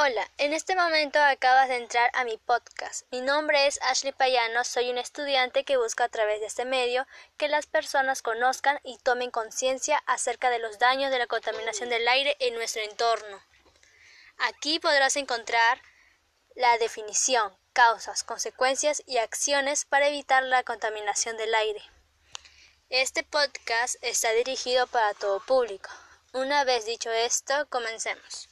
Hola, en este momento acabas de entrar a mi podcast. Mi nombre es Ashley Payano, soy un estudiante que busca a través de este medio que las personas conozcan y tomen conciencia acerca de los daños de la contaminación del aire en nuestro entorno. Aquí podrás encontrar la definición, causas, consecuencias y acciones para evitar la contaminación del aire. Este podcast está dirigido para todo público. Una vez dicho esto, comencemos.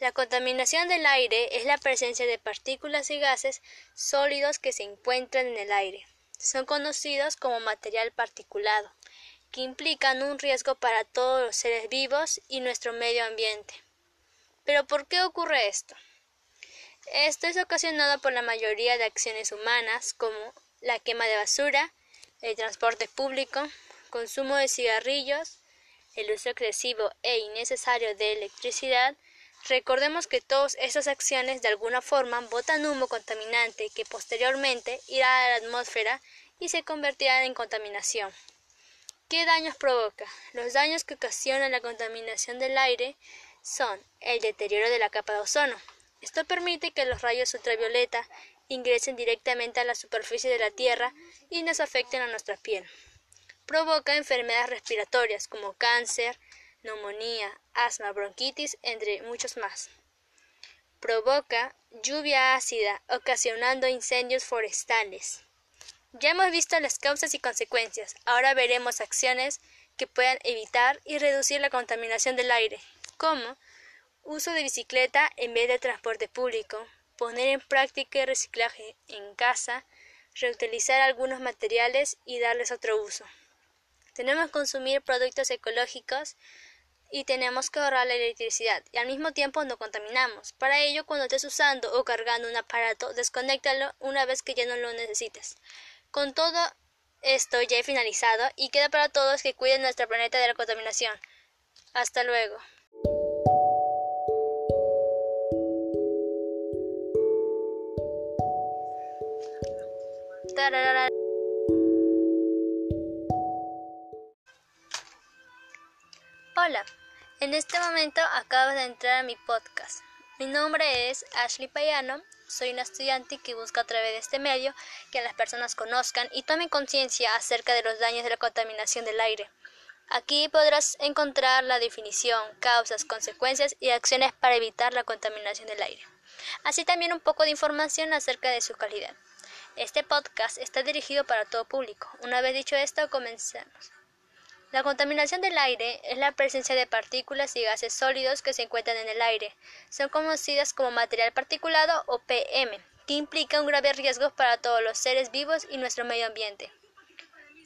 La contaminación del aire es la presencia de partículas y gases sólidos que se encuentran en el aire. Son conocidos como material particulado, que implican un riesgo para todos los seres vivos y nuestro medio ambiente. Pero ¿por qué ocurre esto? Esto es ocasionado por la mayoría de acciones humanas como la quema de basura, el transporte público, consumo de cigarrillos, el uso excesivo e innecesario de electricidad, Recordemos que todas esas acciones de alguna forma botan humo contaminante que posteriormente irá a la atmósfera y se convertirá en contaminación. ¿Qué daños provoca? Los daños que ocasiona la contaminación del aire son el deterioro de la capa de ozono. Esto permite que los rayos ultravioleta ingresen directamente a la superficie de la Tierra y nos afecten a nuestra piel. Provoca enfermedades respiratorias como cáncer, neumonía, asma, bronquitis, entre muchos más. Provoca lluvia ácida, ocasionando incendios forestales. Ya hemos visto las causas y consecuencias, ahora veremos acciones que puedan evitar y reducir la contaminación del aire, como uso de bicicleta en vez de transporte público, poner en práctica el reciclaje en casa, reutilizar algunos materiales y darles otro uso. Tenemos que consumir productos ecológicos y tenemos que ahorrar la electricidad y al mismo tiempo no contaminamos. Para ello, cuando estés usando o cargando un aparato, desconéctalo una vez que ya no lo necesites. Con todo esto ya he finalizado y queda para todos que cuiden nuestro planeta de la contaminación. Hasta luego. Hola, en este momento acabas de entrar a mi podcast. Mi nombre es Ashley Payano, soy una estudiante que busca a través de este medio que las personas conozcan y tomen conciencia acerca de los daños de la contaminación del aire. Aquí podrás encontrar la definición, causas, consecuencias y acciones para evitar la contaminación del aire. Así también un poco de información acerca de su calidad. Este podcast está dirigido para todo público. Una vez dicho esto, comencemos. La contaminación del aire es la presencia de partículas y gases sólidos que se encuentran en el aire. Son conocidas como material particulado o PM, que implica un grave riesgo para todos los seres vivos y nuestro medio ambiente.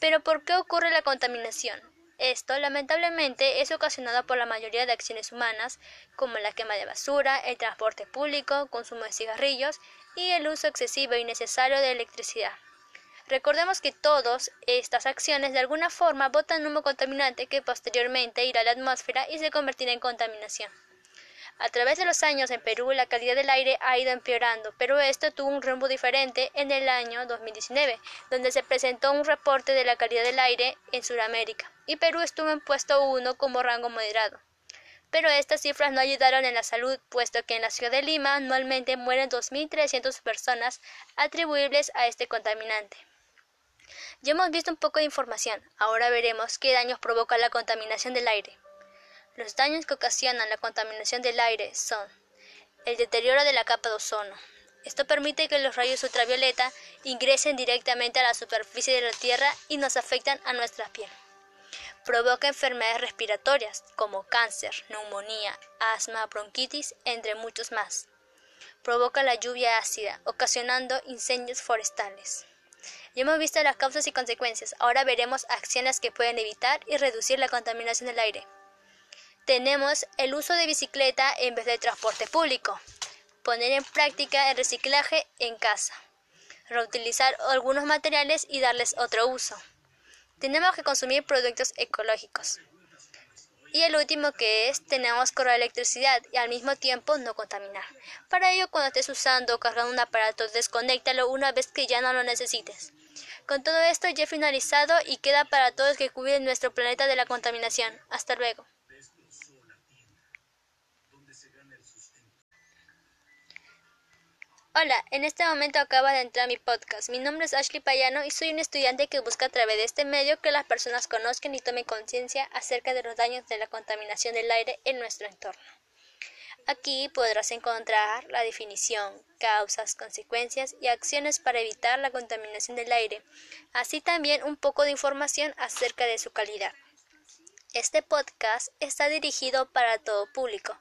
Pero ¿por qué ocurre la contaminación? Esto, lamentablemente, es ocasionado por la mayoría de acciones humanas, como la quema de basura, el transporte público, consumo de cigarrillos y el uso excesivo e innecesario de electricidad. Recordemos que todas estas acciones de alguna forma botan humo contaminante que posteriormente irá a la atmósfera y se convertirá en contaminación. A través de los años en Perú la calidad del aire ha ido empeorando, pero esto tuvo un rumbo diferente en el año 2019, donde se presentó un reporte de la calidad del aire en Sudamérica, y Perú estuvo en puesto 1 como rango moderado. Pero estas cifras no ayudaron en la salud, puesto que en la ciudad de Lima anualmente mueren 2.300 personas atribuibles a este contaminante. Ya hemos visto un poco de información, ahora veremos qué daños provoca la contaminación del aire. Los daños que ocasionan la contaminación del aire son el deterioro de la capa de ozono. Esto permite que los rayos ultravioleta ingresen directamente a la superficie de la Tierra y nos afectan a nuestra piel. Provoca enfermedades respiratorias como cáncer, neumonía, asma, bronquitis, entre muchos más. Provoca la lluvia ácida, ocasionando incendios forestales. Ya hemos visto las causas y consecuencias, ahora veremos acciones que pueden evitar y reducir la contaminación del aire. Tenemos el uso de bicicleta en vez de transporte público, poner en práctica el reciclaje en casa, reutilizar algunos materiales y darles otro uso. Tenemos que consumir productos ecológicos. Y el último que es, tenemos que ahorrar electricidad y al mismo tiempo no contaminar. Para ello, cuando estés usando o cargando un aparato, desconéctalo una vez que ya no lo necesites. Con todo esto ya he finalizado y queda para todos que cuiden nuestro planeta de la contaminación. Hasta luego. Hola, en este momento acaba de entrar mi podcast. Mi nombre es Ashley Payano y soy un estudiante que busca a través de este medio que las personas conozcan y tomen conciencia acerca de los daños de la contaminación del aire en nuestro entorno. Aquí podrás encontrar la definición, causas, consecuencias y acciones para evitar la contaminación del aire, así también un poco de información acerca de su calidad. Este podcast está dirigido para todo público.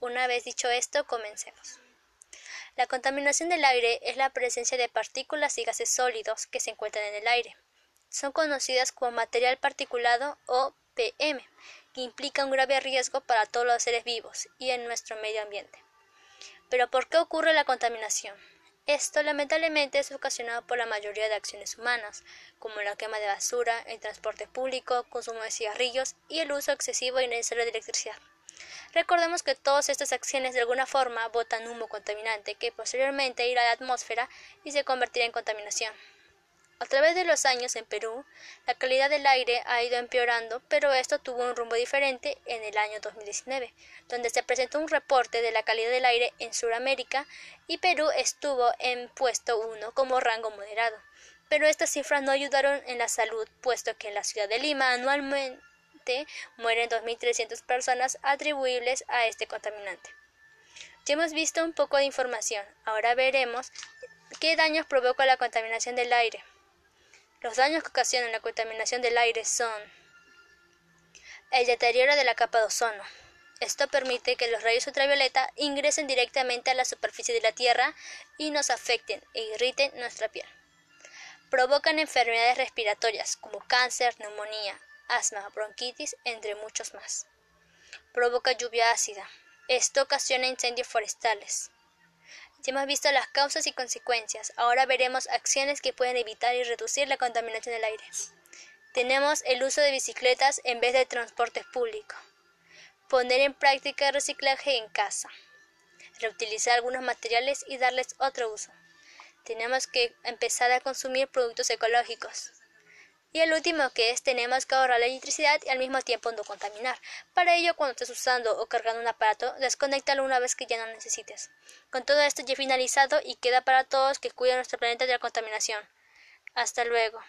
Una vez dicho esto, comencemos. La contaminación del aire es la presencia de partículas y gases sólidos que se encuentran en el aire. Son conocidas como material particulado o PM, que implica un grave riesgo para todos los seres vivos y en nuestro medio ambiente. Pero ¿por qué ocurre la contaminación? Esto lamentablemente es ocasionado por la mayoría de acciones humanas, como la quema de basura, el transporte público, consumo de cigarrillos y el uso excesivo y innecesario de electricidad. Recordemos que todas estas acciones de alguna forma botan humo contaminante que posteriormente irá a la atmósfera y se convertirá en contaminación. A través de los años en Perú, la calidad del aire ha ido empeorando, pero esto tuvo un rumbo diferente en el año 2019, donde se presentó un reporte de la calidad del aire en Sudamérica y Perú estuvo en puesto 1 como rango moderado. Pero estas cifras no ayudaron en la salud, puesto que en la ciudad de Lima anualmente mueren 2.300 personas atribuibles a este contaminante. Ya hemos visto un poco de información, ahora veremos qué daños provoca la contaminación del aire. Los daños que ocasionan la contaminación del aire son el deterioro de la capa de ozono. Esto permite que los rayos ultravioleta ingresen directamente a la superficie de la Tierra y nos afecten e irriten nuestra piel. Provocan enfermedades respiratorias como cáncer, neumonía, asma, bronquitis, entre muchos más. Provoca lluvia ácida. Esto ocasiona incendios forestales. Ya hemos visto las causas y consecuencias. Ahora veremos acciones que pueden evitar y reducir la contaminación del aire. Tenemos el uso de bicicletas en vez de transporte público. Poner en práctica el reciclaje en casa. Reutilizar algunos materiales y darles otro uso. Tenemos que empezar a consumir productos ecológicos. Y el último que es tenemos que ahorrar la electricidad y al mismo tiempo no contaminar. Para ello, cuando estés usando o cargando un aparato, desconéctalo una vez que ya no necesites. Con todo esto ya he finalizado y queda para todos que cuiden nuestro planeta de la contaminación. Hasta luego.